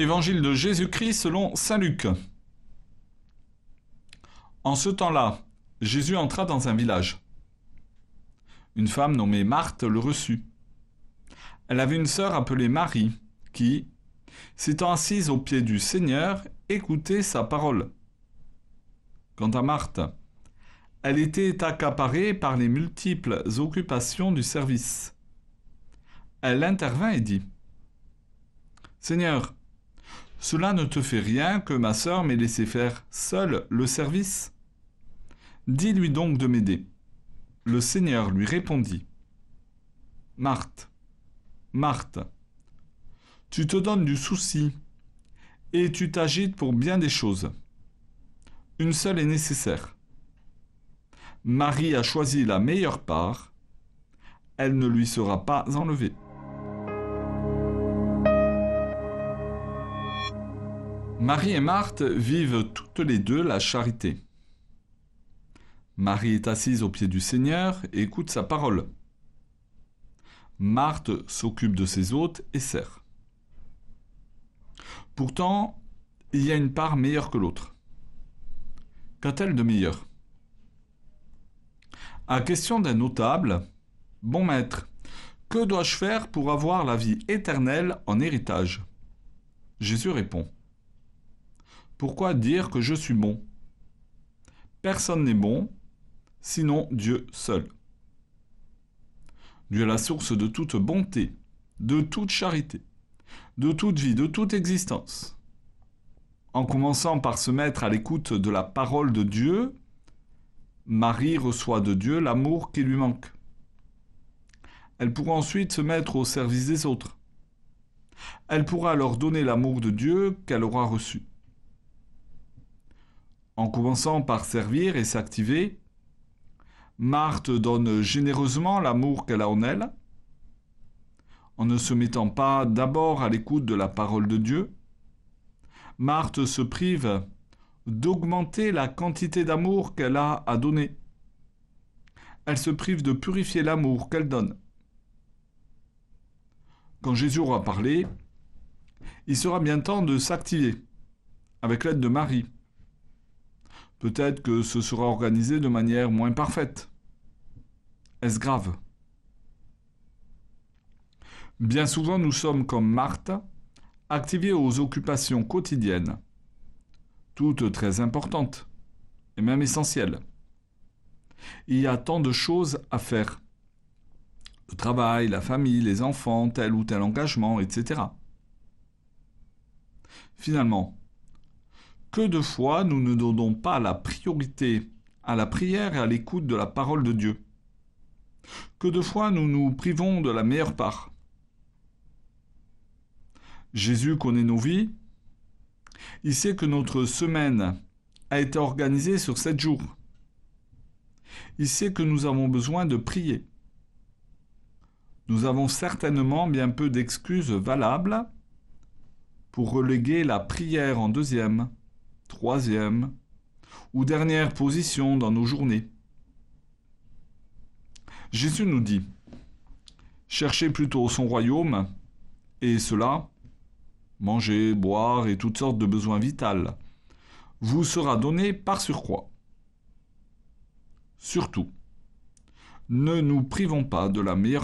Évangile de Jésus-Christ selon Saint Luc. En ce temps-là, Jésus entra dans un village. Une femme nommée Marthe le reçut. Elle avait une sœur appelée Marie, qui, s'étant assise aux pieds du Seigneur, écoutait sa parole. Quant à Marthe, elle était accaparée par les multiples occupations du service. Elle intervint et dit Seigneur, cela ne te fait rien que ma sœur m'ait laissé faire seule le service Dis-lui donc de m'aider. Le Seigneur lui répondit. Marthe, Marthe, tu te donnes du souci et tu t'agites pour bien des choses. Une seule est nécessaire. Marie a choisi la meilleure part, elle ne lui sera pas enlevée. Marie et Marthe vivent toutes les deux la charité. Marie est assise au pied du Seigneur et écoute sa parole. Marthe s'occupe de ses hôtes et sert. Pourtant, il y a une part meilleure que l'autre. Qu'a-t-elle de meilleur À question d'un notable, Bon maître, que dois-je faire pour avoir la vie éternelle en héritage? Jésus répond pourquoi dire que je suis bon? Personne n'est bon, sinon Dieu seul. Dieu est la source de toute bonté, de toute charité, de toute vie, de toute existence. En commençant par se mettre à l'écoute de la parole de Dieu, Marie reçoit de Dieu l'amour qui lui manque. Elle pourra ensuite se mettre au service des autres. Elle pourra leur donner l'amour de Dieu qu'elle aura reçu. En commençant par servir et s'activer, Marthe donne généreusement l'amour qu'elle a en elle, en ne se mettant pas d'abord à l'écoute de la parole de Dieu. Marthe se prive d'augmenter la quantité d'amour qu'elle a à donner. Elle se prive de purifier l'amour qu'elle donne. Quand Jésus aura parlé, il sera bien temps de s'activer avec l'aide de Marie Peut-être que ce sera organisé de manière moins parfaite. Est-ce grave? Bien souvent, nous sommes comme Marthe, activés aux occupations quotidiennes, toutes très importantes et même essentielles. Il y a tant de choses à faire. Le travail, la famille, les enfants, tel ou tel engagement, etc. Finalement, que de fois nous ne donnons pas la priorité à la prière et à l'écoute de la parole de Dieu Que de fois nous nous privons de la meilleure part Jésus connaît nos vies. Il sait que notre semaine a été organisée sur sept jours. Il sait que nous avons besoin de prier. Nous avons certainement bien peu d'excuses valables pour reléguer la prière en deuxième troisième ou dernière position dans nos journées. Jésus nous dit, cherchez plutôt son royaume, et cela, manger, boire et toutes sortes de besoins vitaux, vous sera donné par surcroît. Surtout, ne nous privons pas de la meilleure